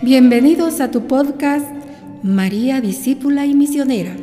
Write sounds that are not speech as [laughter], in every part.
Bienvenidos a tu podcast María Discípula y Misionera.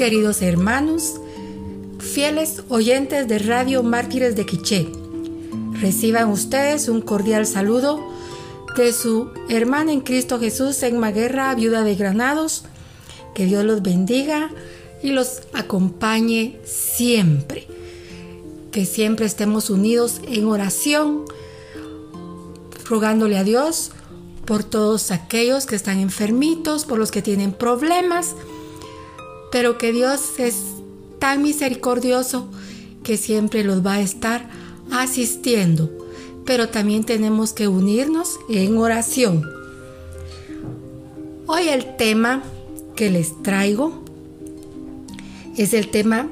Queridos hermanos, fieles oyentes de Radio Mártires de Quiché. Reciban ustedes un cordial saludo de su hermana en Cristo Jesús, en Maguerra, viuda de Granados. Que Dios los bendiga y los acompañe siempre. Que siempre estemos unidos en oración, rogándole a Dios por todos aquellos que están enfermitos, por los que tienen problemas, pero que Dios es tan misericordioso que siempre los va a estar asistiendo. Pero también tenemos que unirnos en oración. Hoy el tema que les traigo es el tema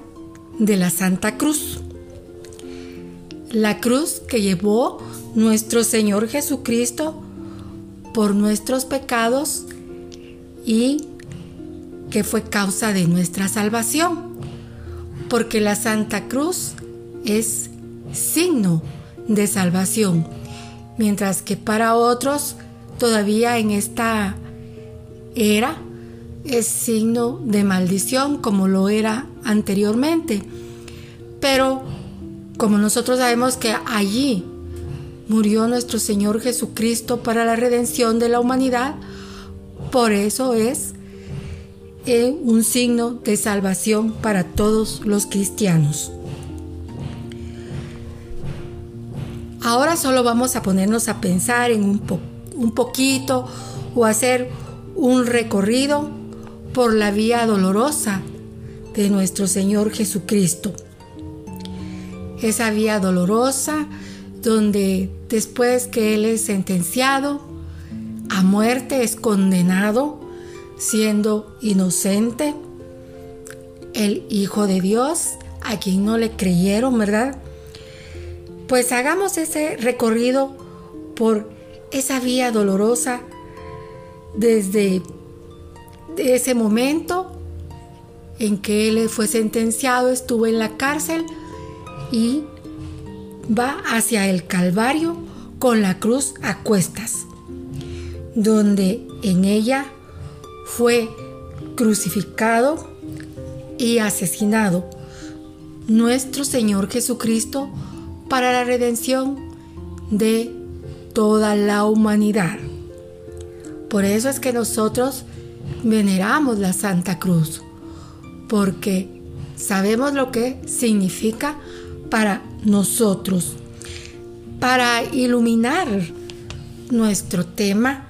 de la Santa Cruz. La cruz que llevó nuestro Señor Jesucristo por nuestros pecados y que fue causa de nuestra salvación, porque la Santa Cruz es signo de salvación, mientras que para otros todavía en esta era es signo de maldición como lo era anteriormente. Pero como nosotros sabemos que allí murió nuestro Señor Jesucristo para la redención de la humanidad, por eso es eh, un signo de salvación para todos los cristianos. Ahora solo vamos a ponernos a pensar en un, un poquito o hacer un recorrido por la vía dolorosa de nuestro Señor Jesucristo. Esa vía dolorosa donde después que Él es sentenciado a muerte, es condenado siendo inocente, el Hijo de Dios, a quien no le creyeron, ¿verdad? Pues hagamos ese recorrido por esa vía dolorosa desde ese momento en que él fue sentenciado, estuvo en la cárcel y va hacia el Calvario con la cruz a cuestas, donde en ella fue crucificado y asesinado nuestro Señor Jesucristo para la redención de toda la humanidad. Por eso es que nosotros veneramos la Santa Cruz, porque sabemos lo que significa para nosotros. Para iluminar nuestro tema,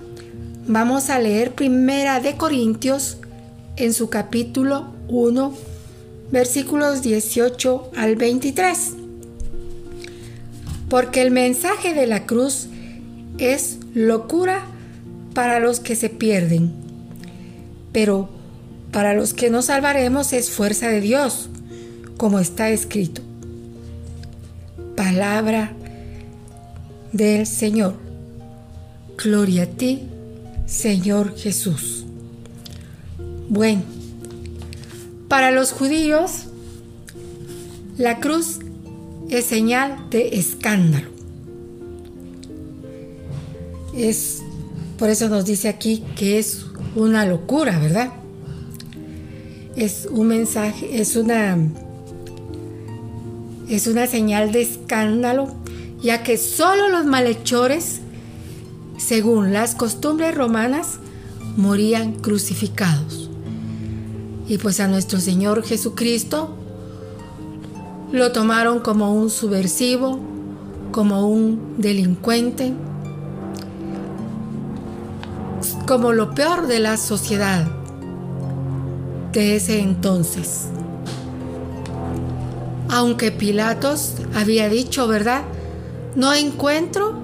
vamos a leer Primera de Corintios en su capítulo 1, versículos 18 al 23. Porque el mensaje de la cruz es locura para los que se pierden, pero para los que nos salvaremos es fuerza de Dios, como está escrito palabra del Señor. Gloria a ti, Señor Jesús. Bueno, para los judíos, la cruz es señal de escándalo. Es por eso nos dice aquí que es una locura, ¿verdad? Es un mensaje, es una es una señal de escándalo, ya que solo los malhechores, según las costumbres romanas, morían crucificados. Y pues a nuestro Señor Jesucristo lo tomaron como un subversivo, como un delincuente, como lo peor de la sociedad de ese entonces aunque Pilatos había dicho, ¿verdad? No encuentro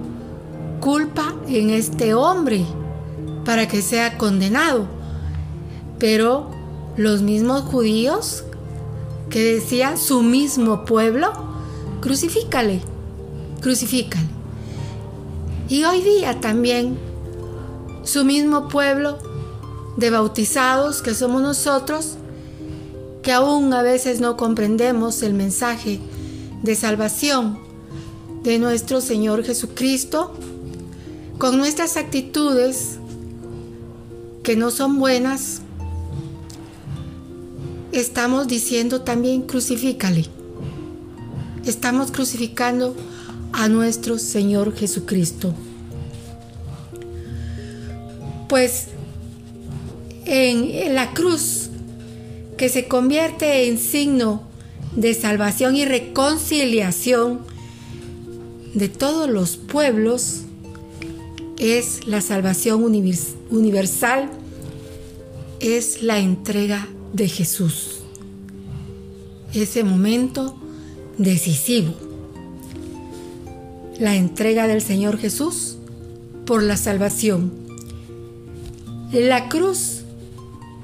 culpa en este hombre para que sea condenado. Pero los mismos judíos que decían su mismo pueblo, crucifícale, crucifícale. Y hoy día también su mismo pueblo de bautizados que somos nosotros, que aún a veces no comprendemos el mensaje de salvación de nuestro Señor Jesucristo, con nuestras actitudes que no son buenas, estamos diciendo también crucifícale. Estamos crucificando a nuestro Señor Jesucristo. Pues en la cruz, que se convierte en signo de salvación y reconciliación de todos los pueblos, es la salvación universal, es la entrega de Jesús. Ese momento decisivo. La entrega del Señor Jesús por la salvación. La cruz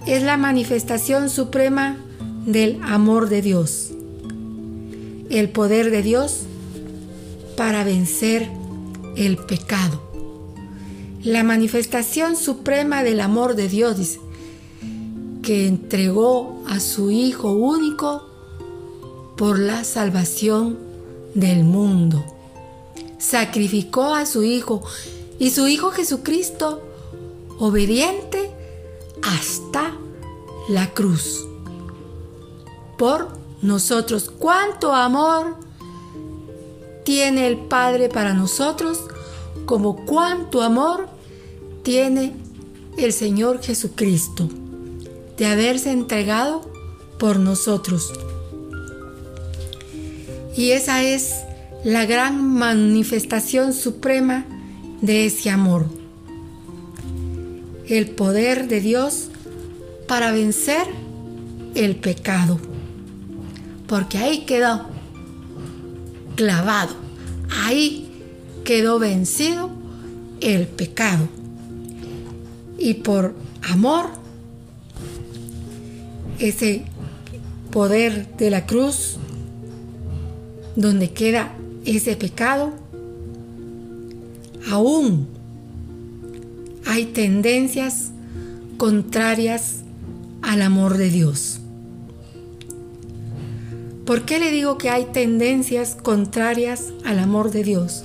es la manifestación suprema del amor de Dios. El poder de Dios para vencer el pecado. La manifestación suprema del amor de Dios, que entregó a su Hijo único por la salvación del mundo. Sacrificó a su Hijo y su Hijo Jesucristo, obediente hasta la cruz. Por nosotros, cuánto amor tiene el Padre para nosotros, como cuánto amor tiene el Señor Jesucristo de haberse entregado por nosotros. Y esa es la gran manifestación suprema de ese amor. El poder de Dios para vencer el pecado. Porque ahí quedó clavado. Ahí quedó vencido el pecado. Y por amor, ese poder de la cruz donde queda ese pecado, aún hay tendencias contrarias al amor de Dios. ¿Por qué le digo que hay tendencias contrarias al amor de Dios?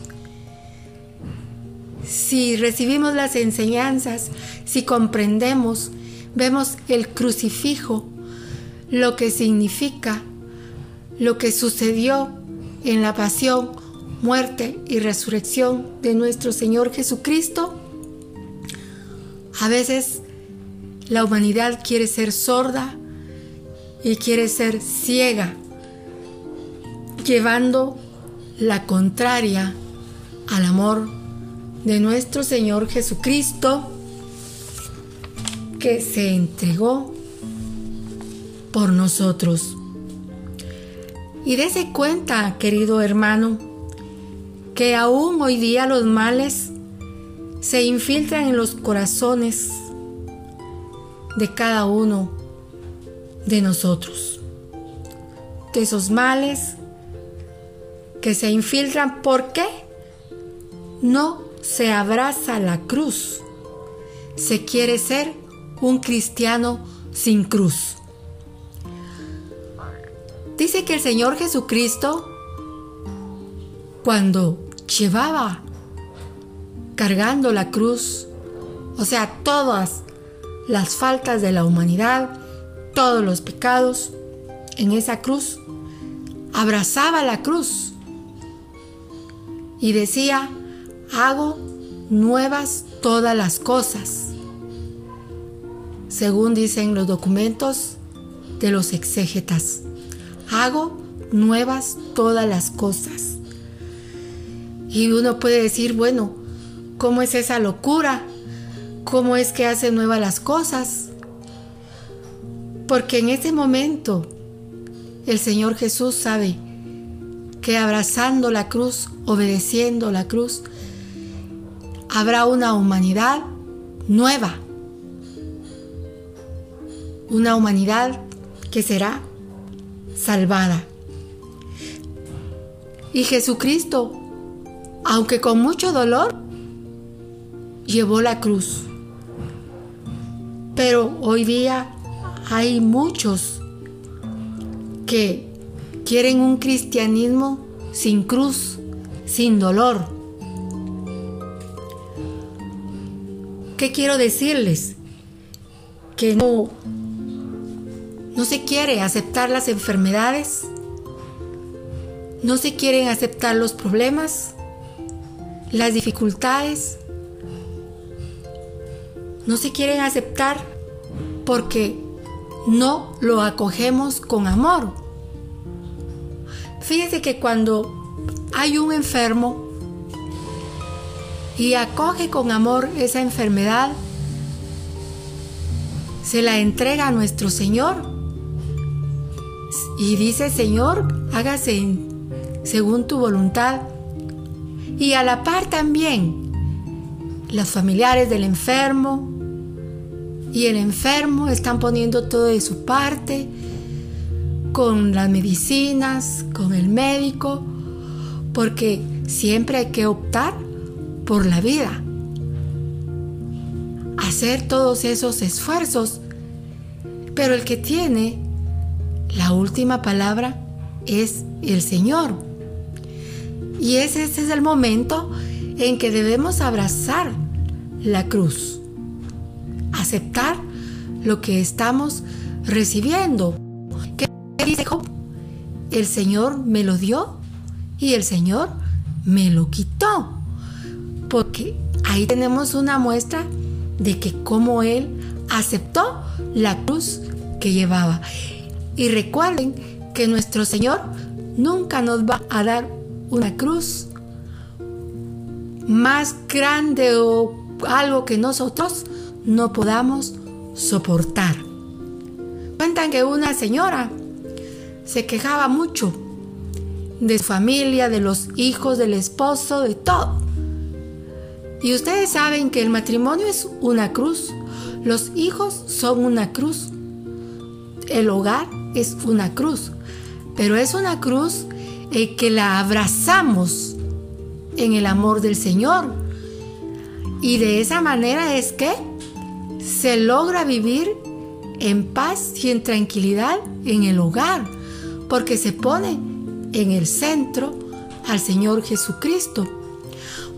Si recibimos las enseñanzas, si comprendemos, vemos el crucifijo, lo que significa, lo que sucedió en la pasión, muerte y resurrección de nuestro Señor Jesucristo, a veces la humanidad quiere ser sorda y quiere ser ciega, llevando la contraria al amor de nuestro Señor Jesucristo, que se entregó por nosotros. Y dése cuenta, querido hermano, que aún hoy día los males se infiltran en los corazones de cada uno de nosotros. De esos males que se infiltran, ¿por qué? No se abraza la cruz. Se quiere ser un cristiano sin cruz. Dice que el Señor Jesucristo, cuando llevaba cargando la cruz, o sea, todas las faltas de la humanidad, todos los pecados en esa cruz, abrazaba la cruz y decía, hago nuevas todas las cosas, según dicen los documentos de los exégetas hago nuevas todas las cosas. Y uno puede decir, bueno, ¿cómo es esa locura? ¿Cómo es que hace nuevas las cosas? Porque en ese momento el Señor Jesús sabe que abrazando la cruz, obedeciendo la cruz, habrá una humanidad nueva. Una humanidad que será salvada. Y Jesucristo, aunque con mucho dolor, llevó la cruz. Pero hoy día hay muchos que quieren un cristianismo sin cruz, sin dolor. ¿Qué quiero decirles? Que no, no se quiere aceptar las enfermedades, no se quieren aceptar los problemas, las dificultades, no se quieren aceptar porque no lo acogemos con amor. Fíjense que cuando hay un enfermo y acoge con amor esa enfermedad, se la entrega a nuestro Señor y dice, Señor, hágase según tu voluntad. Y a la par también, los familiares del enfermo y el enfermo están poniendo todo de su parte con las medicinas, con el médico, porque siempre hay que optar por la vida. Hacer todos esos esfuerzos, pero el que tiene la última palabra es el Señor. Y ese, es el momento en que debemos abrazar la cruz, aceptar lo que estamos recibiendo. ¿Qué dice? El Señor me lo dio y el Señor me lo quitó. Porque ahí tenemos una muestra de que como Él aceptó la cruz que llevaba. Y recuerden que nuestro Señor nunca nos va a dar una cruz más grande o algo que nosotros no podamos soportar. Cuentan que una señora se quejaba mucho de su familia, de los hijos, del esposo, de todo. Y ustedes saben que el matrimonio es una cruz, los hijos son una cruz, el hogar es una cruz, pero es una cruz eh, que la abrazamos en el amor del Señor. Y de esa manera es que se logra vivir en paz y en tranquilidad en el hogar, porque se pone en el centro al Señor Jesucristo.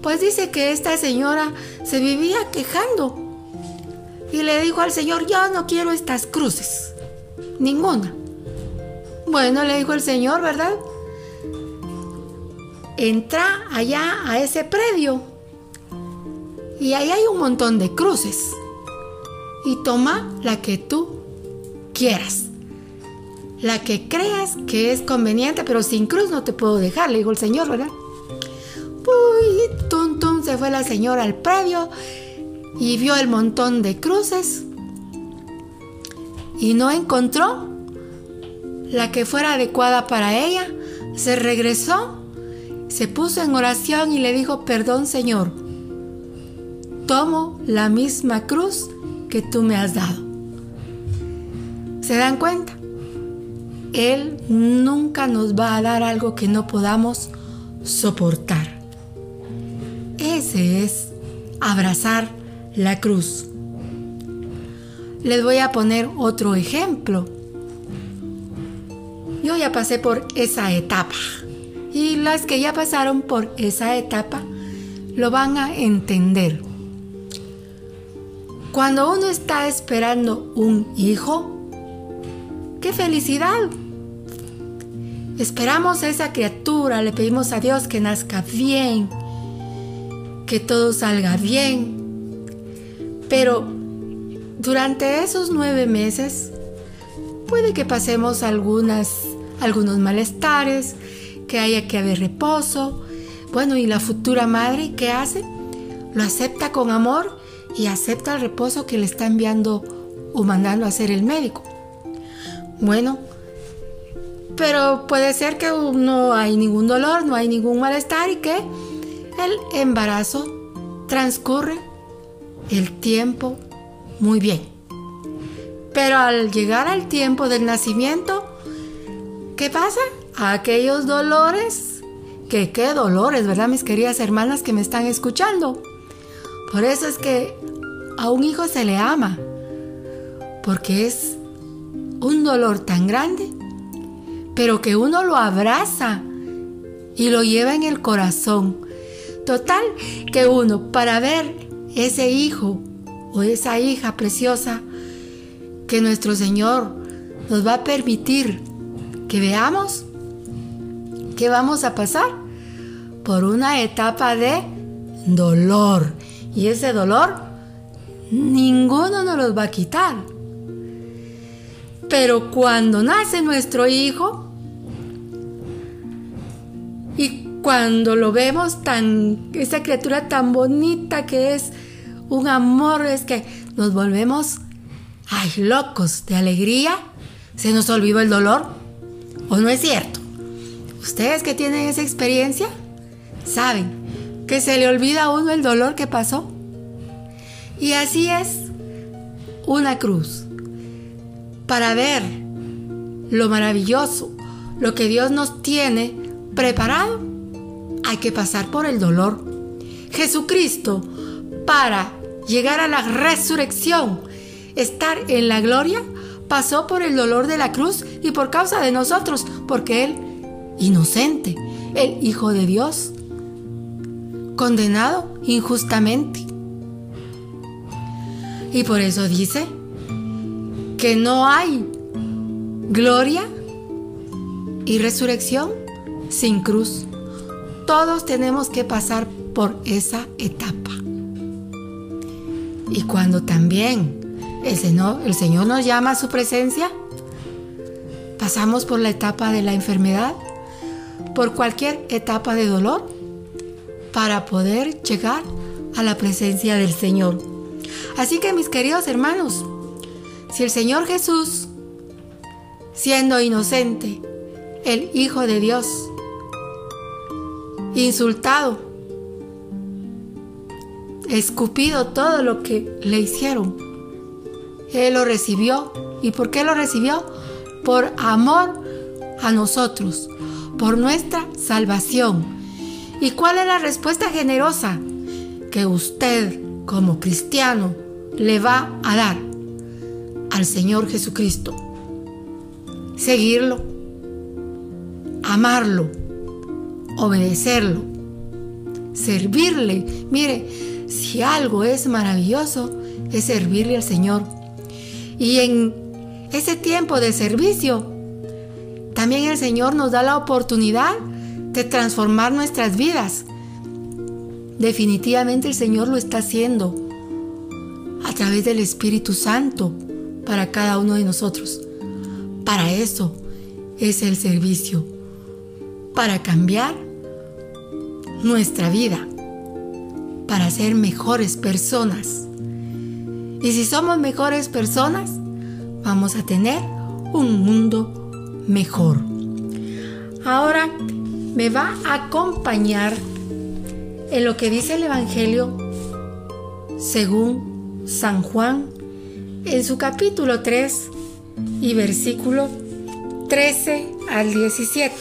Pues dice que esta señora se vivía quejando y le dijo al Señor, yo no quiero estas cruces, ninguna. Bueno, le dijo el Señor, ¿verdad? Entra allá a ese predio y ahí hay un montón de cruces y toma la que tú quieras. La que creas que es conveniente, pero sin cruz no te puedo dejar, le dijo el Señor, ¿verdad? Uy, tum, tum, se fue la señora al predio y vio el montón de cruces y no encontró la que fuera adecuada para ella, se regresó, se puso en oración y le dijo, perdón Señor, tomo la misma cruz que tú me has dado. ¿Se dan cuenta? Él nunca nos va a dar algo que no podamos soportar. Ese es abrazar la cruz. Les voy a poner otro ejemplo. Yo ya pasé por esa etapa y las que ya pasaron por esa etapa lo van a entender. Cuando uno está esperando un hijo, ¡qué felicidad! Esperamos a esa criatura, le pedimos a Dios que nazca bien, que todo salga bien. Pero durante esos nueve meses puede que pasemos algunos malestares, que haya que haber reposo. Bueno, y la futura madre, ¿qué hace? Lo acepta con amor y acepta el reposo que le está enviando o mandando a hacer el médico. Bueno, pero puede ser que no hay ningún dolor, no hay ningún malestar y que el embarazo transcurre el tiempo muy bien. Pero al llegar al tiempo del nacimiento, ¿Qué pasa? Aquellos dolores, que qué dolores, ¿verdad, mis queridas hermanas que me están escuchando? Por eso es que a un hijo se le ama, porque es un dolor tan grande, pero que uno lo abraza y lo lleva en el corazón. Total, que uno para ver ese hijo o esa hija preciosa que nuestro Señor nos va a permitir que veamos que vamos a pasar por una etapa de dolor. Y ese dolor ninguno nos los va a quitar. Pero cuando nace nuestro hijo y cuando lo vemos tan, esa criatura tan bonita que es un amor, es que nos volvemos, ay, locos de alegría, se nos olvidó el dolor. ¿O no es cierto? Ustedes que tienen esa experiencia, saben que se le olvida a uno el dolor que pasó. Y así es una cruz. Para ver lo maravilloso, lo que Dios nos tiene preparado, hay que pasar por el dolor. Jesucristo, para llegar a la resurrección, estar en la gloria, pasó por el dolor de la cruz y por causa de nosotros, porque Él, inocente, el Hijo de Dios, condenado injustamente. Y por eso dice que no hay gloria y resurrección sin cruz. Todos tenemos que pasar por esa etapa. Y cuando también el Señor, nos llama a su presencia, pasamos por la etapa de la enfermedad, por cualquier etapa de dolor, para poder llegar a la presencia del Señor. Así que mis queridos hermanos, si el Señor Jesús, siendo inocente, el Hijo de Dios, insultado, escupido todo lo que le hicieron, Él lo recibió. ¿Y por qué lo recibió? Por amor a nosotros, por nuestra salvación ¿Y cuál es la respuesta generosa que usted como cristiano le va a dar al Señor Jesucristo? Seguirlo, amarlo, obedecerlo, servirle. Mire, si algo es maravilloso, es servirle al Señor. Y en ese tiempo de servicio, también el Señor nos da la oportunidad de transformar nuestras vidas. Definitivamente el Señor lo está haciendo a través del Espíritu Santo para cada uno de nosotros. Para eso es el servicio, para cambiar nuestra vida, para ser mejores personas. Y si somos mejores personas, vamos a tener un mundo mejor. Ahora me va a acompañar en lo que dice el Evangelio según San Juan en su capítulo 3 y versículo 13 al 17.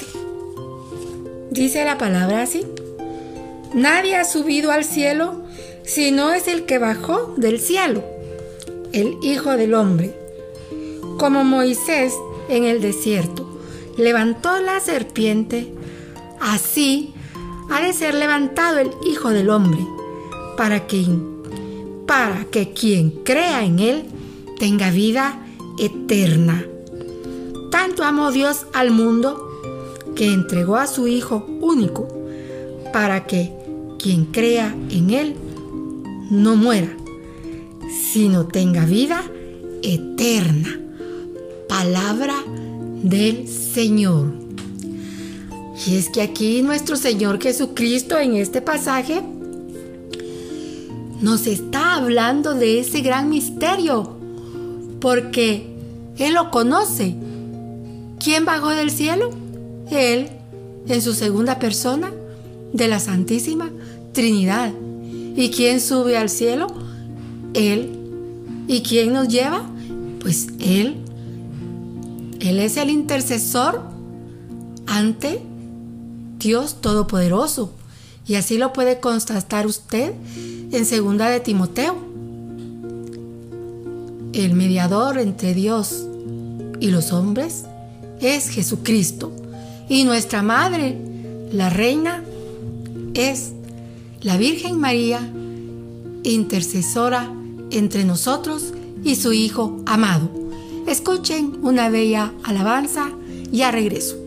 Dice la palabra así. Nadie ha subido al cielo si no es el que bajó del cielo, el Hijo del Hombre. Como Moisés en el desierto levantó la serpiente Así ha de ser levantado el Hijo del Hombre, para que, para que quien crea en Él tenga vida eterna. Tanto amó Dios al mundo que entregó a su Hijo único, para que quien crea en Él no muera, sino tenga vida eterna. Palabra del Señor. Y es que aquí nuestro Señor Jesucristo en este pasaje nos está hablando de ese gran misterio, porque Él lo conoce. ¿Quién bajó del cielo? Él, en su segunda persona, de la Santísima Trinidad. ¿Y quién sube al cielo? Él. ¿Y quién nos lleva? Pues Él. Él es el intercesor ante Dios Todopoderoso. Y así lo puede constatar usted en segunda de Timoteo. El mediador entre Dios y los hombres es Jesucristo. Y nuestra madre, la reina, es la Virgen María, intercesora entre nosotros y su Hijo amado. Escuchen una bella alabanza, ya regreso.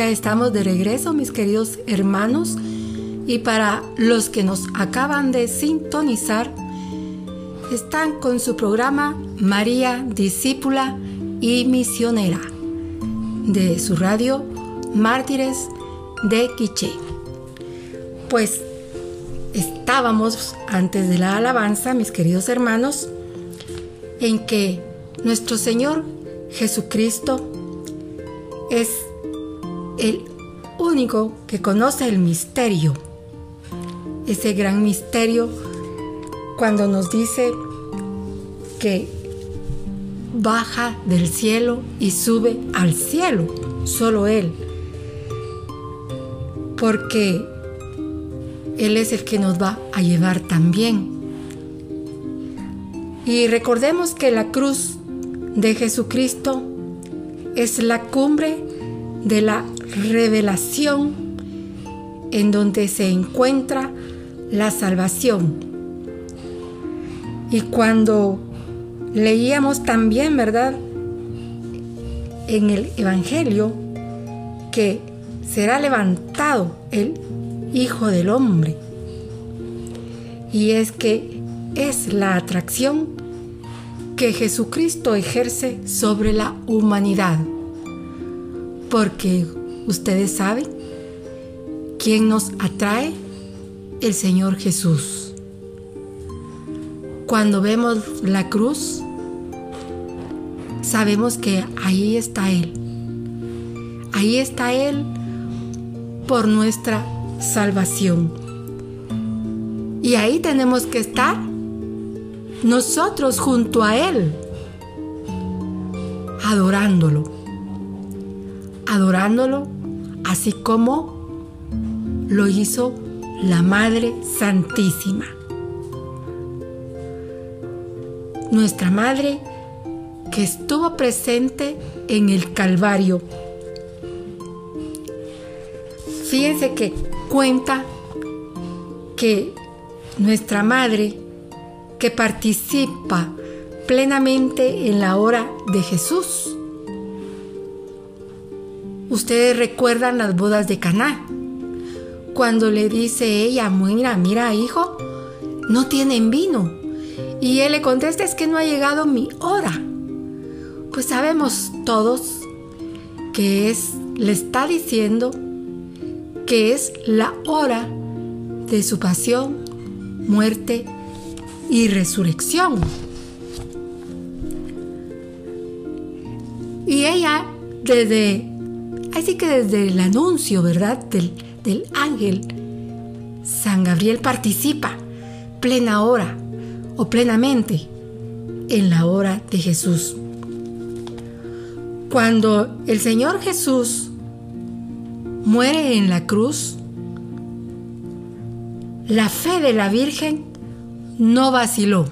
ya estamos de regreso, mis queridos hermanos. Y para los que nos acaban de sintonizar, están con su programa María Discípula y Misionera de su radio Mártires de Quiché. Pues estábamos antes de la alabanza, mis queridos hermanos, en que nuestro Señor Jesucristo es el único que conoce el misterio, ese gran misterio cuando nos dice que baja del cielo y sube al cielo, solo Él, porque Él es el que nos va a llevar también. Y recordemos que la cruz de Jesucristo es la cumbre de la revelación en donde se encuentra la salvación. Y cuando leíamos también, ¿verdad? En el Evangelio que será levantado el Hijo del Hombre. Y es que es la atracción que Jesucristo ejerce sobre la humanidad. Porque ustedes saben quién nos atrae, el Señor Jesús. Cuando vemos la cruz, sabemos que ahí está Él. Ahí está Él por nuestra salvación. Y ahí tenemos que estar nosotros junto a Él, adorándolo, adorándolo así como lo hizo la Madre Santísima. Nuestra Madre que estuvo presente en el Calvario. Fíjense que cuenta que nuestra Madre que participa plenamente en la hora de Jesús. Ustedes recuerdan las bodas de Caná, cuando le dice ella, mira, mira, hijo, no tienen vino. Y él le contesta, es que no ha llegado mi hora. Pues sabemos todos que es, le está diciendo que es la hora de su pasión, muerte y resurrección. Y ella desde, así que desde el anuncio, ¿verdad? Del, del ángel, San Gabriel participa plena hora o plenamente en la hora de Jesús. Cuando el Señor Jesús muere en la cruz, la fe de la Virgen no vaciló.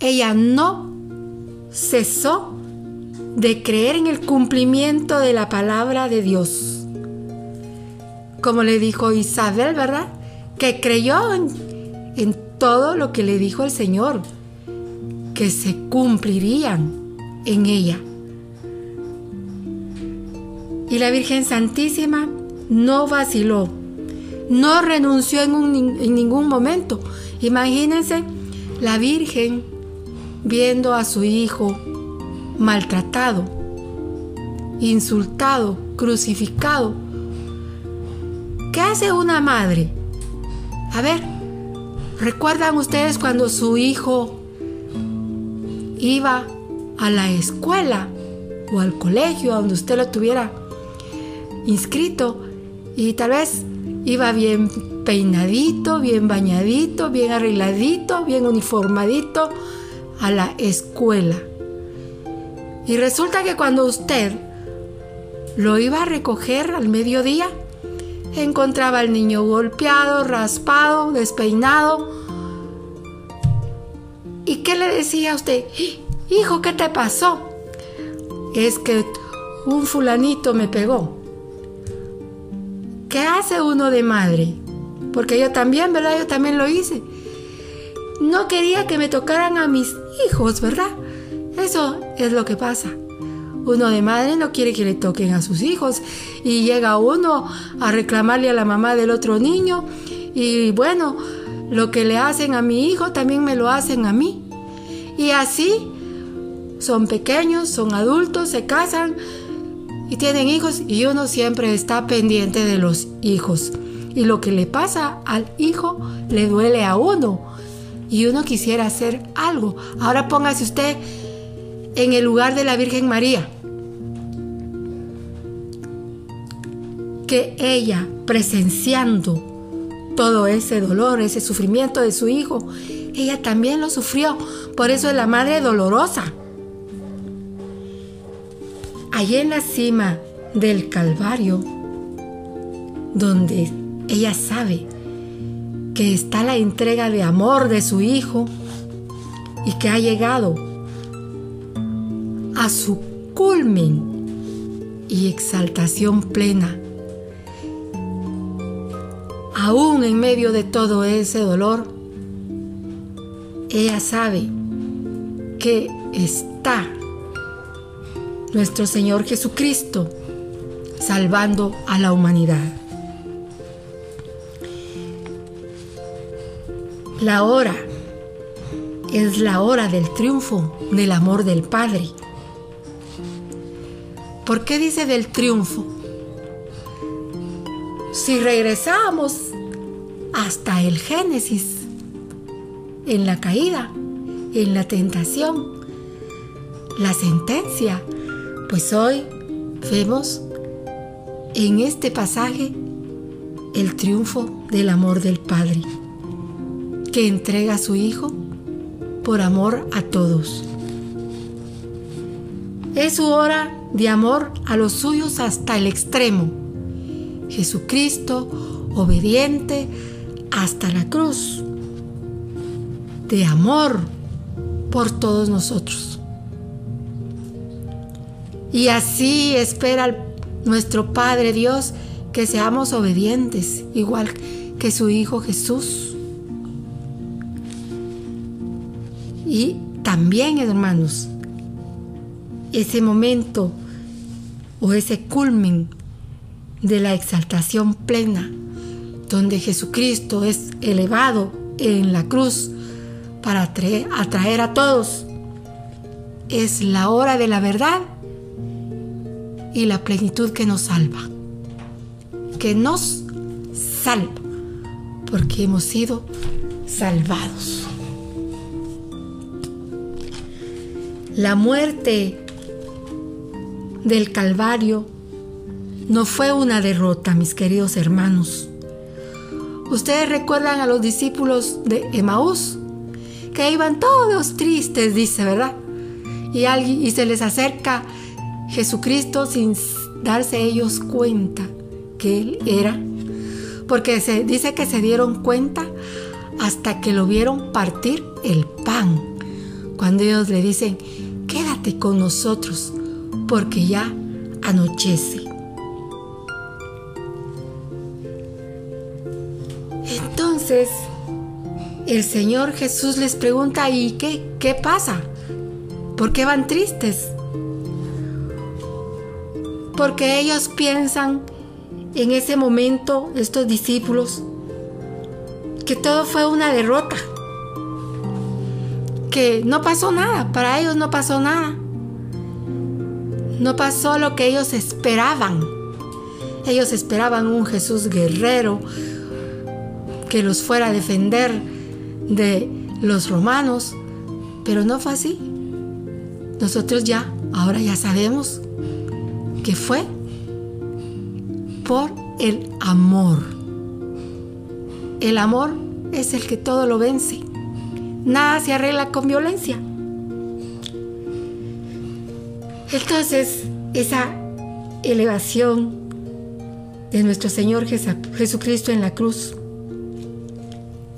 Ella no cesó de creer en el cumplimiento de la palabra de Dios. Como le dijo Isabel, ¿verdad? Que creyó en, en todo lo que le dijo el Señor, que se cumplirían en ella. Y la Virgen Santísima no vaciló, no renunció en, en ningún momento. Imagínense la Virgen viendo a su hijo maltratado, insultado, crucificado. ¿Qué hace una madre? A ver, ¿recuerdan ustedes cuando su hijo iba a la escuela o al colegio donde usted lo tuviera inscrito y tal vez iba bien peinadito, bien bañadito, bien arregladito, bien uniformadito a la escuela? Y resulta que cuando usted lo iba a recoger al mediodía, encontraba al niño golpeado, raspado, despeinado. ¿Y qué le decía a usted? Hijo, ¿qué te pasó? Es que un fulanito me pegó. ¿Qué hace uno de madre? Porque yo también, ¿verdad? Yo también lo hice. No quería que me tocaran a mis hijos, ¿verdad? Eso es lo que pasa. Uno de madre no quiere que le toquen a sus hijos y llega uno a reclamarle a la mamá del otro niño y bueno, lo que le hacen a mi hijo también me lo hacen a mí. Y así son pequeños, son adultos, se casan y tienen hijos y uno siempre está pendiente de los hijos. Y lo que le pasa al hijo le duele a uno. Y uno quisiera hacer algo. Ahora póngase usted en el lugar de la Virgen María. Que ella, presenciando todo ese dolor, ese sufrimiento de su hijo, ella también lo sufrió. Por eso es la madre dolorosa. Allí en la cima del Calvario, donde ella sabe que está la entrega de amor de su hijo y que ha llegado a su culmen y exaltación plena. Aún en medio de todo ese dolor, ella sabe que está nuestro Señor Jesucristo salvando a la humanidad. La hora es la hora del triunfo del amor del Padre. ¿Por qué dice del triunfo? Si regresamos hasta el Génesis, en la caída, en la tentación, la sentencia, pues hoy vemos en este pasaje el triunfo del amor del Padre que entrega a su Hijo por amor a todos. Es su hora de amor a los suyos hasta el extremo. Jesucristo, obediente hasta la cruz, de amor por todos nosotros. Y así espera nuestro Padre Dios que seamos obedientes, igual que su Hijo Jesús. Y también, hermanos, ese momento o ese culmen de la exaltación plena, donde Jesucristo es elevado en la cruz para atraer, a todos, es la hora de la verdad y la plenitud que nos salva, que nos salva, porque hemos sido salvados. La muerte del Calvario no fue una derrota, mis queridos hermanos. Ustedes recuerdan a los discípulos de Emaús, que iban todos tristes, dice, ¿verdad? Y, alguien, y se les acerca Jesucristo sin darse ellos cuenta que Él era. Porque se dice que se dieron cuenta hasta que lo vieron partir el pan. Cuando ellos le dicen, quédate con nosotros, porque ya anochece. Entonces, el Señor Jesús les pregunta, ¿y qué, qué pasa? ¿Por qué van tristes? Porque ellos piensan en ese momento, estos discípulos, que todo fue una derrota que no pasó nada, para ellos no pasó nada. No pasó lo que ellos esperaban. Ellos esperaban un Jesús guerrero que los fuera a defender de los romanos, pero no fue así. Nosotros ya, ahora ya sabemos que fue por el amor. El amor es el que todo lo vence. Nada se arregla con violencia. Entonces, esa elevación de nuestro Señor Jesucristo en la cruz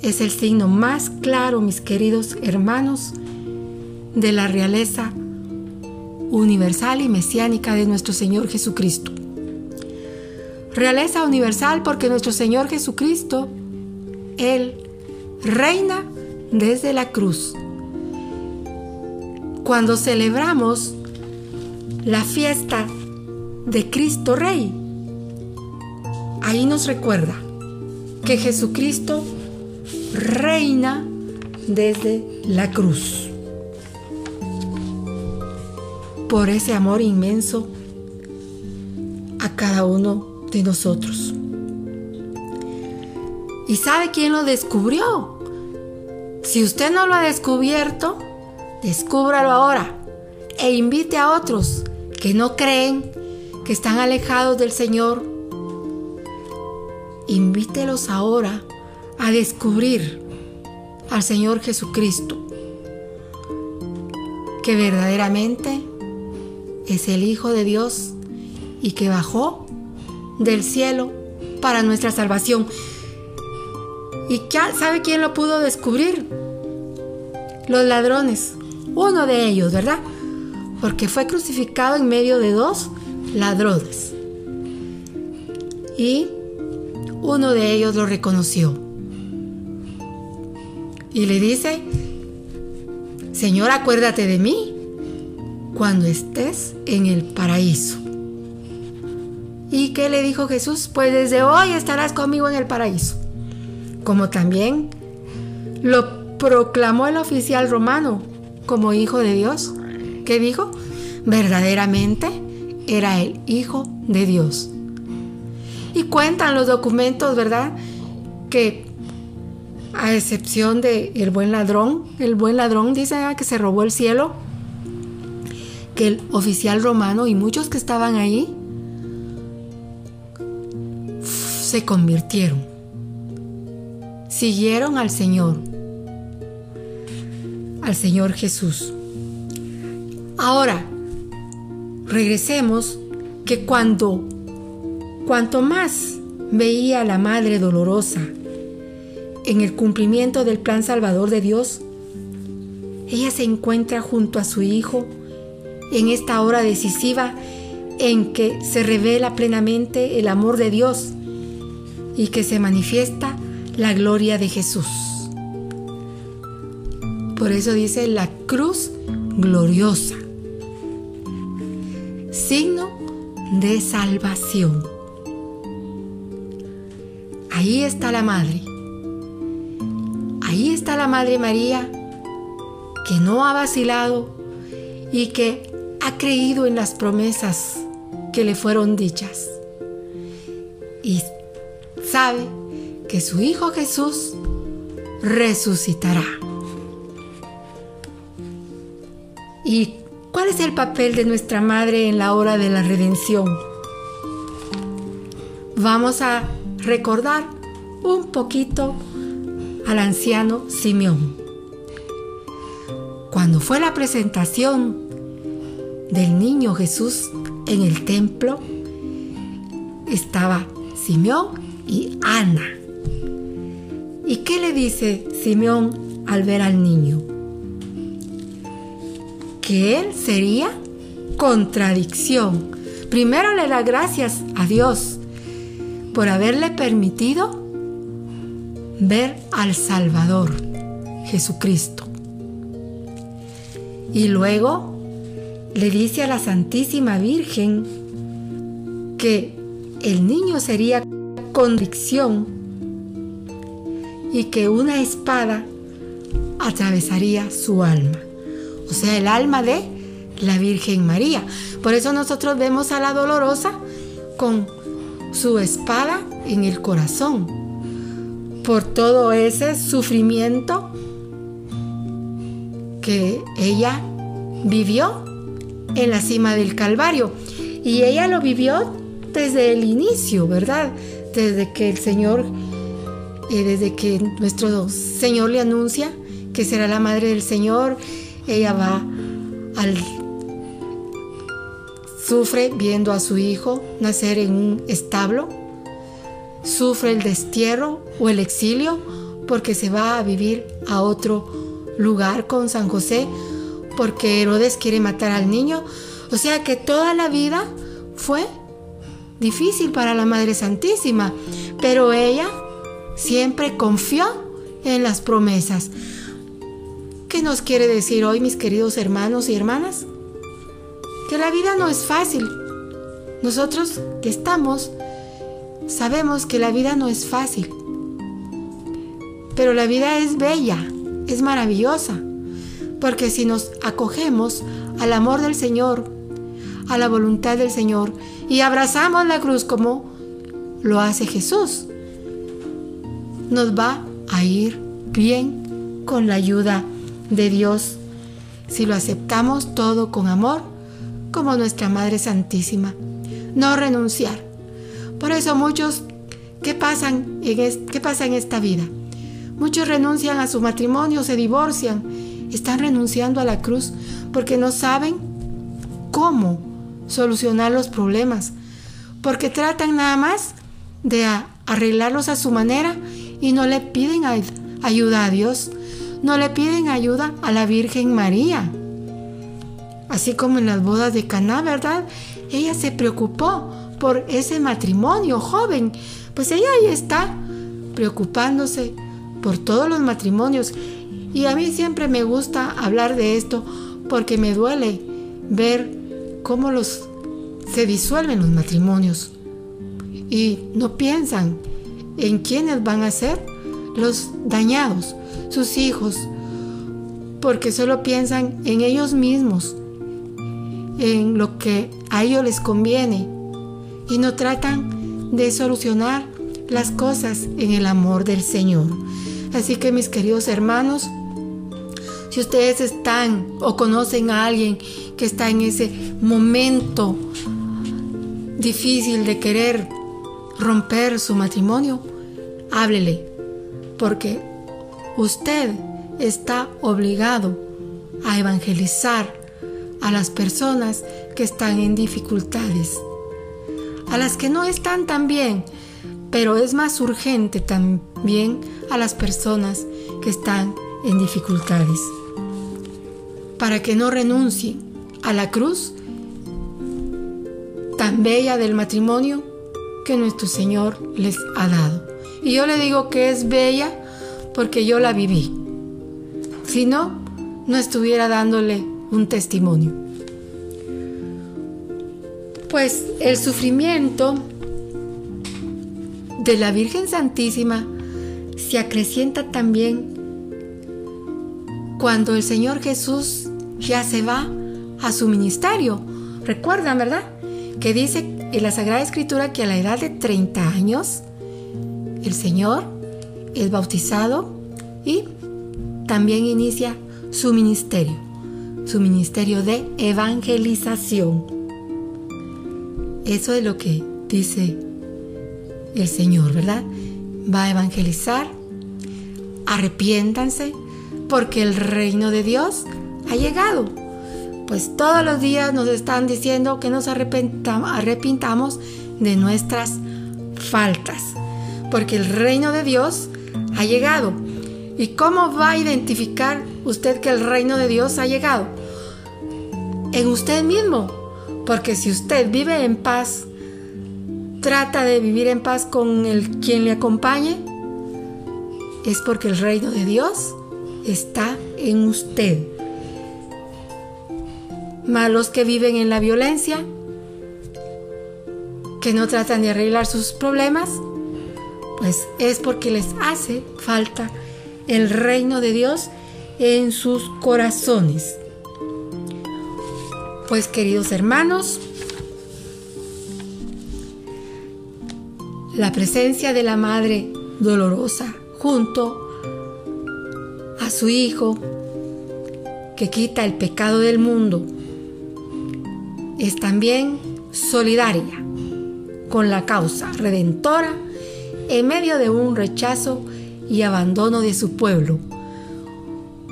es el signo más claro, mis queridos hermanos, de la realeza universal y mesiánica de nuestro Señor Jesucristo. Realeza universal porque nuestro Señor Jesucristo, Él reina desde la cruz. Cuando celebramos la fiesta de Cristo Rey, ahí nos recuerda que Jesucristo reina desde la cruz. Por ese amor inmenso a cada uno de nosotros. ¿Y sabe quién lo descubrió? Si usted no lo ha descubierto, descúbralo ahora e invite a otros que no creen, que están alejados del Señor. Invítelos ahora a descubrir al Señor Jesucristo, que verdaderamente es el Hijo de Dios y que bajó del cielo para nuestra salvación. ¿Y sabe quién lo pudo descubrir? Los ladrones. Uno de ellos, ¿verdad? Porque fue crucificado en medio de dos ladrones. Y uno de ellos lo reconoció. Y le dice, Señor, acuérdate de mí cuando estés en el paraíso. ¿Y qué le dijo Jesús? Pues desde hoy estarás conmigo en el paraíso. Como también lo proclamó el oficial romano como hijo de Dios. ¿Qué dijo? Verdaderamente era el hijo de Dios. Y cuentan los documentos, ¿verdad? Que a excepción de el buen ladrón, el buen ladrón dice ah, que se robó el cielo, que el oficial romano y muchos que estaban ahí se convirtieron, siguieron al Señor, al Señor Jesús. Ahora, regresemos que cuando, cuanto más veía a la Madre Dolorosa, en el cumplimiento del plan salvador de Dios, ella se encuentra junto a su Hijo en esta hora decisiva en que se revela plenamente el amor de Dios y que se manifiesta la gloria de Jesús. Por eso dice la cruz gloriosa, signo de salvación. Ahí está la Madre Ahí está la Madre María, que no ha vacilado y que ha creído en las promesas que le fueron dichas. Y sabe que su Hijo Jesús resucitará. ¿Y cuál es el papel de nuestra Madre en la hora de la redención? Vamos a recordar un poquito al anciano Simeón. Cuando fue la presentación del niño Jesús en el templo, estaba Simeón y Ana. ¿Y qué le dice Simeón al ver al niño? Que él sería contradicción. Primero le da gracias a Dios por haberle permitido ver al Salvador, Jesucristo. Y luego le dice a la Santísima Virgen que el niño sería convicción y que una espada atravesaría su alma, o sea, el alma de la Virgen María. Por eso nosotros vemos a la dolorosa con su espada en el corazón, por todo ese sufrimiento que ella vivió en la cima del Calvario. Y ella lo vivió desde el inicio, ¿verdad? Desde que el Señor, eh, desde que nuestro Señor le anuncia que será la madre del Señor, ella va al... sufre viendo a su hijo nacer en un establo sufre el destierro o el exilio porque se va a vivir a otro lugar con San José porque Herodes quiere matar al niño. O sea que toda la vida fue difícil para la Madre Santísima, pero ella siempre confió en las promesas. ¿Qué nos quiere decir hoy, mis queridos hermanos y hermanas? Que la vida no es fácil. Nosotros que estamos Sabemos que la vida no es fácil, Pero la vida es bella, es maravillosa, porque si nos acogemos al amor del Señor, a la voluntad del Señor y abrazamos la cruz como lo hace Jesús, nos va a ir bien con la ayuda de Dios si lo aceptamos todo con amor como nuestra Madre Santísima. No renunciar. Por eso muchos, ¿qué, pasan en ¿qué pasa en esta vida? Muchos renuncian a su matrimonio, se divorcian, están renunciando a la cruz porque no saben cómo solucionar los problemas, porque tratan nada más de arreglarlos a su manera y no le piden ayuda a Dios, no le piden ayuda a la Virgen María. Así como en las bodas de Caná, ¿verdad? Ella se preocupó por ese matrimonio joven, pues ella ahí está preocupándose por todos los matrimonios. Y a mí siempre me gusta hablar de esto porque me duele ver cómo los se disuelven los matrimonios y no piensan en quiénes van a ser los dañados, sus hijos, porque solo piensan en ellos mismos, en lo que a ellos les conviene y no tratan de solucionar las cosas en el amor del Señor. Así que mis queridos hermanos, si ustedes están o conocen a alguien que está en ese momento difícil de querer romper su matrimonio, háblele, porque usted está obligado a evangelizar a las personas que están en dificultades, a las que no están tan bien, pero es más urgente también a las personas que están en dificultades, para que no renuncien a la cruz tan bella del matrimonio que nuestro Señor les ha dado. Y yo le digo que es bella porque yo la viví. Si no, no estuviera dándole un testimonio. Pues el sufrimiento de la Virgen Santísima se acrecienta también cuando el Señor Jesús ya se va a su ministerio. Recuerdan, ¿verdad? Que dice en la Sagrada Escritura que a la edad de 30 años el Señor es bautizado y también inicia su ministerio, su ministerio de evangelización. Eso es lo que dice el Señor, ¿verdad? Va a evangelizar, arrepiéntanse, porque el reino de Dios ha llegado. Pues todos los días nos están diciendo que nos arrepintamos de nuestras faltas, porque el reino de Dios ha llegado. ¿Y cómo va a identificar usted que el reino de Dios ha llegado? En usted mismo, porque si usted vive en paz, trata de vivir en paz con el quien le acompañe, es porque el reino de Dios está en usted. Malos que viven en la violencia, que no tratan de arreglar sus problemas, pues es porque les hace falta el reino de Dios en sus corazones. Pues queridos hermanos, la presencia de la Madre Dolorosa junto a su Hijo que quita el pecado del mundo es también solidaria con la causa redentora en medio de un rechazo y abandono de su pueblo.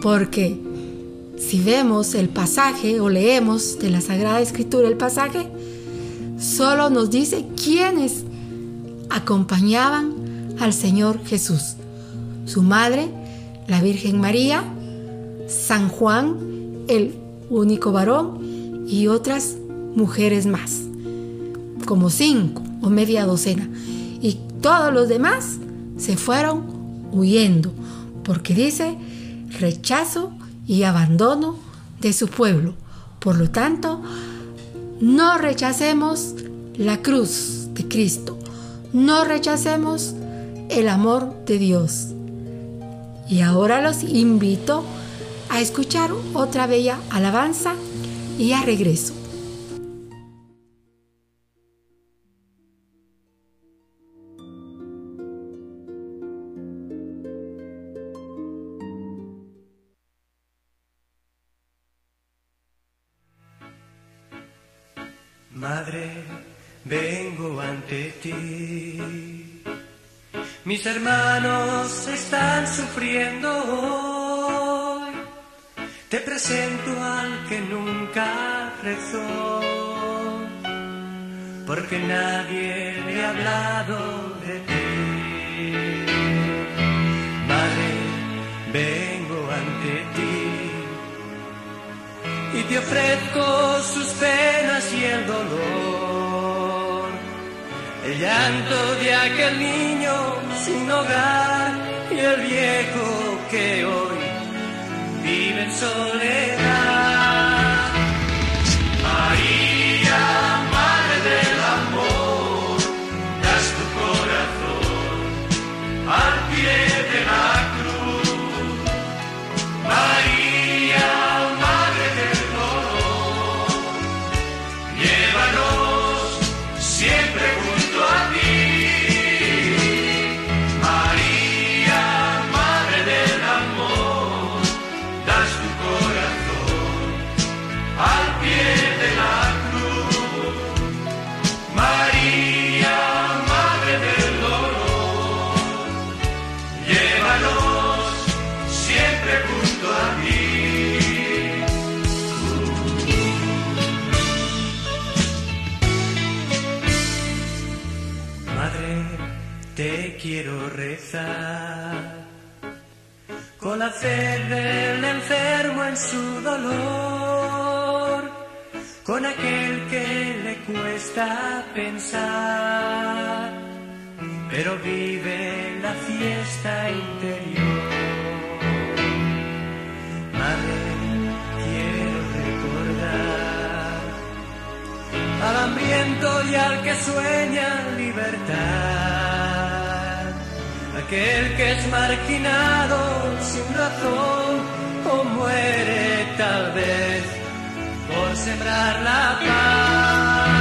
Porque si vemos el pasaje o leemos de la Sagrada Escritura el pasaje, solo nos dice quiénes acompañaban al Señor Jesús. Su madre, la Virgen María, San Juan, el único varón, y otras mujeres más, como cinco o media docena. Todos los demás se fueron huyendo, porque dice rechazo y abandono de su pueblo. Por lo tanto, no rechacemos la cruz de Cristo, no rechacemos el amor de Dios. Y ahora los invito a escuchar otra bella alabanza y ya regreso. Madre, vengo ante ti. Mis hermanos están sufriendo hoy. Te presento al que nunca rezó, porque nadie le ha hablado de ti. Madre, vengo te ofrezco sus penas y el dolor, el llanto de aquel niño sin hogar y el viejo que hoy vive en soledad. Con la fe del enfermo en su dolor, con aquel que le cuesta pensar, pero vive la fiesta interior. Madre, quiero recordar al hambriento y al que sueña libertad, aquel que es marginado sin razón o muere tal vez por sembrar la paz.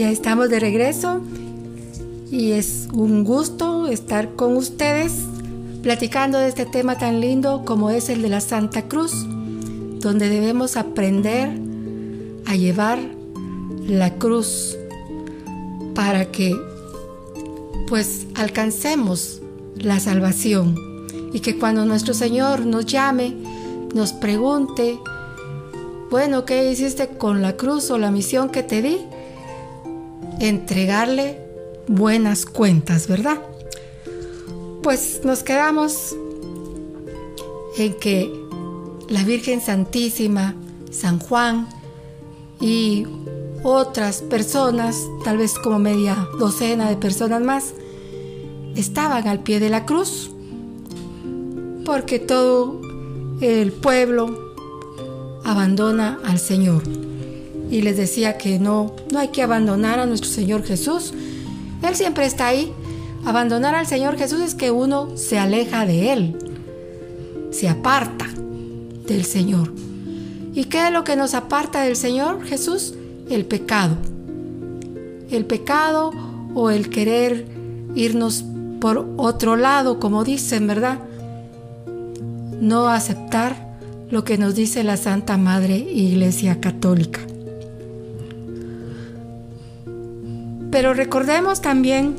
Ya estamos de regreso y es un gusto estar con ustedes platicando de este tema tan lindo como es el de la Santa Cruz, donde debemos aprender a llevar la cruz para que pues alcancemos la salvación y que cuando nuestro Señor nos llame, nos pregunte, bueno, ¿qué hiciste con la cruz o la misión que te di? Entregarle buenas cuentas, ¿verdad? Pues nos quedamos en que la Virgen Santísima, San Juan y otras personas, tal vez como media docena de personas más, estaban al pie de la cruz, porque todo el pueblo abandona al Señor y les decía que no, no hay que abandonar a nuestro Señor Jesús. Él siempre está ahí. Abandonar al Señor Jesús es que uno se aleja de Él, se aparta del Señor. ¿Y qué es lo que nos aparta del Señor Jesús? el pecado. El pecado o el querer irnos por otro lado, como dicen, ¿verdad? No aceptar lo que nos dice la Santa Madre Iglesia Católica. Pero recordemos también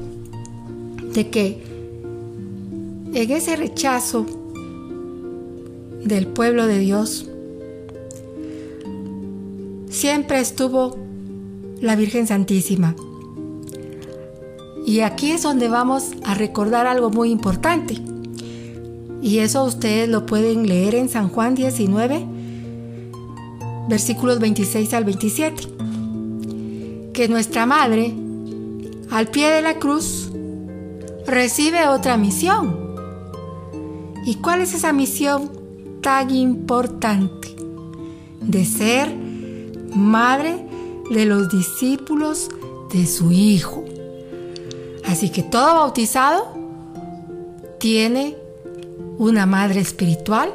de que en ese rechazo del pueblo de Dios siempre estuvo la Virgen Santísima. Y aquí es donde vamos a recordar algo muy importante. Y eso ustedes lo pueden leer en San Juan 19, versículos 26 al 27. Que nuestra Madre, al pie de la cruz, recibe otra misión. ¿Y cuál es esa misión tan importante? De ser madre de los discípulos de su Hijo. Así que todo bautizado tiene una madre espiritual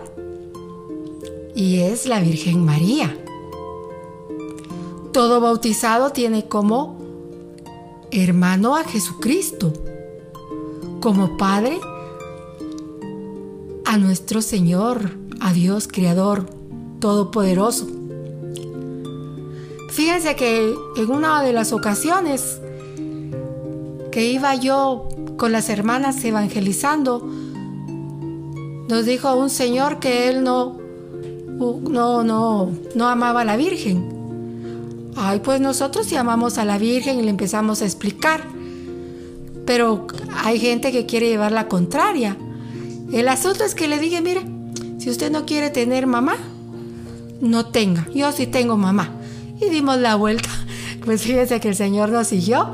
y es la Virgen María. Todo bautizado tiene como hermano a Jesucristo, como Padre a nuestro Señor, a Dios Creador Todopoderoso. Fíjense que en una de las ocasiones que iba yo con las hermanas evangelizando, nos dijo un señor que él no, no, no, no amaba a la Virgen. Ay, pues nosotros sí amamos a la Virgen y le empezamos a explicar. Pero hay gente que quiere llevar la contraria. El asunto es que le dije, mire, si usted no quiere tener mamá, no tenga. Yo sí tengo mamá. Y dimos la vuelta. [laughs] Pues fíjense que el Señor nos siguió.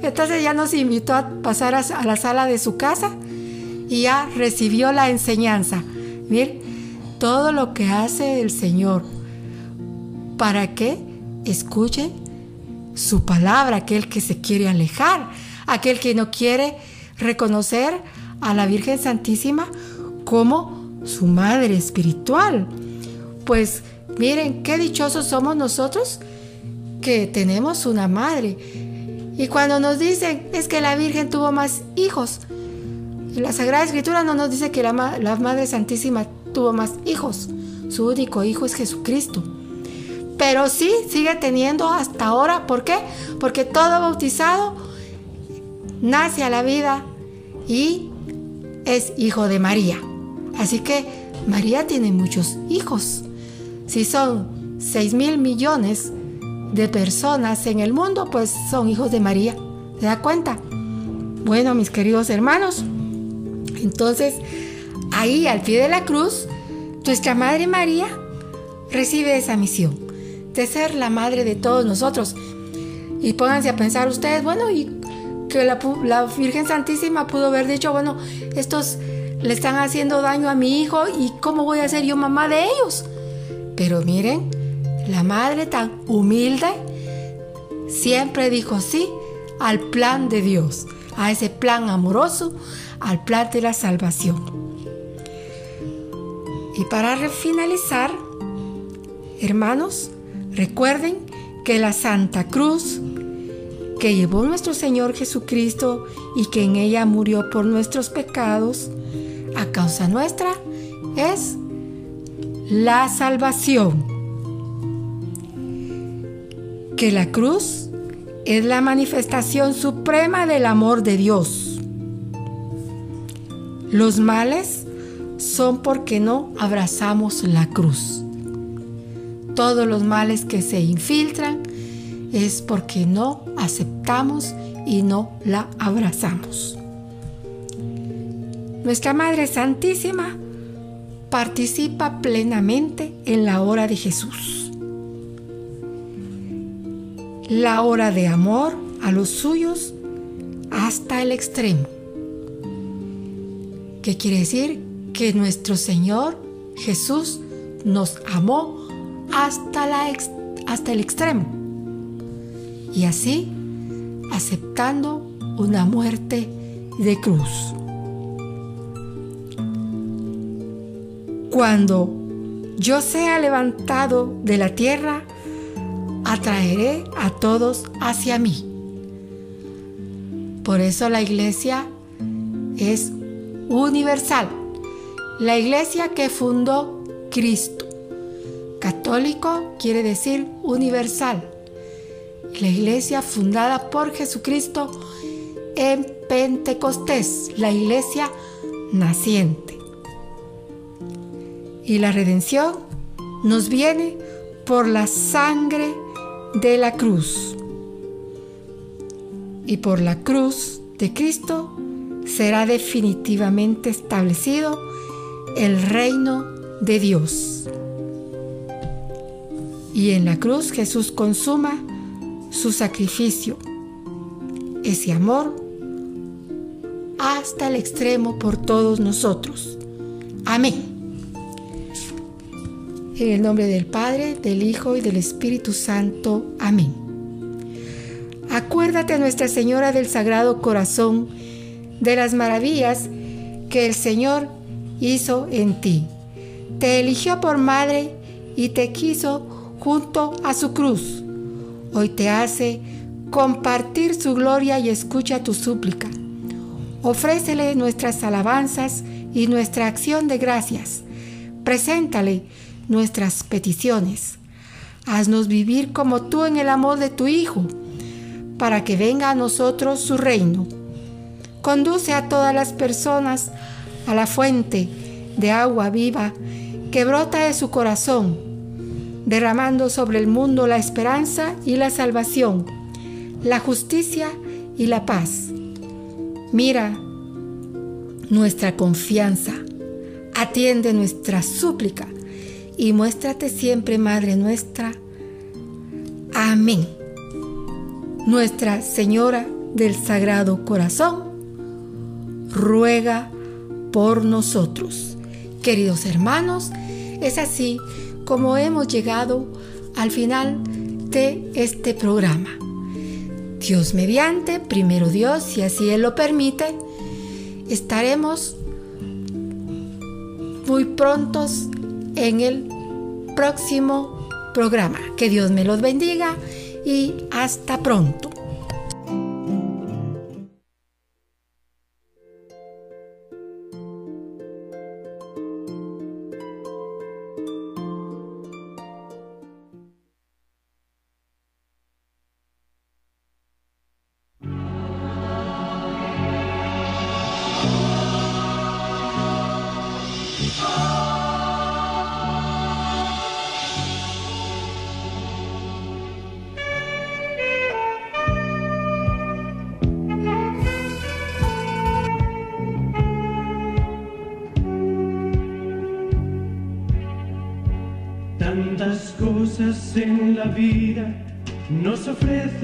Entonces ya nos invitó a pasar a la sala de su casa y ya recibió la enseñanza. Miren, todo lo que hace el Señor para que escuche su palabra, aquel que se quiere alejar, aquel que no quiere reconocer a la Virgen Santísima como su madre espiritual. Pues miren, qué dichosos somos nosotros que tenemos una madre. Y cuando nos dicen es que la Virgen tuvo más hijos, la Sagrada Escritura no nos dice que la, Madre Santísima tuvo más hijos. Su único hijo es Jesucristo. Pero sí sigue teniendo hasta ahora. ¿Por qué? Porque todo bautizado nace a la vida y es hijo de María. Así que María tiene muchos hijos. Si son 6 mil millones de personas en el mundo, pues son hijos de María. ¿Se da cuenta? Bueno, mis queridos hermanos, entonces, ahí al pie de la cruz, nuestra Madre María recibe esa misión de ser la madre de todos nosotros. Y pónganse a pensar ustedes, bueno, y que la, la Virgen Santísima pudo haber dicho, bueno, estos le están haciendo daño a mi hijo y cómo voy a ser yo mamá de ellos. Pero miren, la madre tan humilde siempre dijo sí al plan de Dios, a ese plan amoroso al plan de la salvación. Y para finalizar, hermanos, recuerden que la Santa Cruz que llevó nuestro Señor Jesucristo y que en ella murió por nuestros pecados, a causa nuestra, es la salvación. Que la cruz es la manifestación suprema del amor de Dios los males son porque no abrazamos la cruz. Todos los males que se infiltran es porque no aceptamos y no la abrazamos. Nuestra Madre Santísima participa plenamente en la hora de Jesús. La hora de amor a los suyos hasta el extremo. ¿Qué quiere decir? Que nuestro Señor Jesús nos amó hasta, la hasta el extremo. Y así, aceptando una muerte de cruz. Cuando yo sea levantado de la tierra, atraeré a todos hacia mí. Por eso la iglesia es universal. La iglesia que fundó Cristo. Quiere decir universal. La iglesia fundada por Jesucristo en Pentecostés, la iglesia naciente. Y la redención nos viene por la sangre de la cruz. Y por la cruz de Cristo será definitivamente establecido el reino de Dios. Y en la cruz Jesús consuma su sacrificio, ese amor hasta el extremo por todos nosotros. Amén. En el nombre del Padre, del Hijo y del Espíritu Santo. Amén. Acuérdate, Nuestra Señora del Sagrado Corazón, de las maravillas que el Señor hizo en ti. Te eligió por madre y te quiso junto a su cruz. Hoy te hace compartir su gloria y escucha tu súplica. Ofrécele nuestras alabanzas y nuestra acción de gracias. Preséntale nuestras peticiones. Haznos vivir como tú en el amor de tu Hijo, para que venga a nosotros su reino. Conduce a todas las personas a la fuente de agua viva que brota de su corazón, derramando sobre el mundo la esperanza y la salvación, la justicia y la paz. Mira nuestra confianza, atiende nuestra súplica y muéstrate siempre, Madre nuestra. Amén. Nuestra Señora del Sagrado Corazón, ruega por nosotros. Queridos hermanos, es así como hemos llegado al final de este programa. Dios mediante, primero Dios, si así Él lo permite, estaremos muy prontos en el próximo programa. Que Dios me los bendiga y hasta pronto.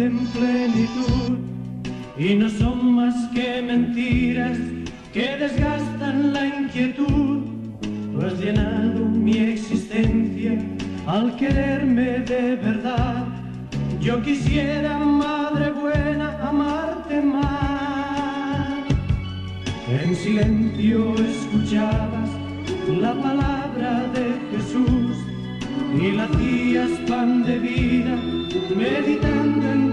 Ofrecen plenitud y no son más que mentiras que desgastan la inquietud. Tú has llenado mi existencia al quererme de verdad. Yo quisiera, Madre buena, amarte más. En silencio escuchabas la palabra de Jesús y la hacías pan de vida, meditando en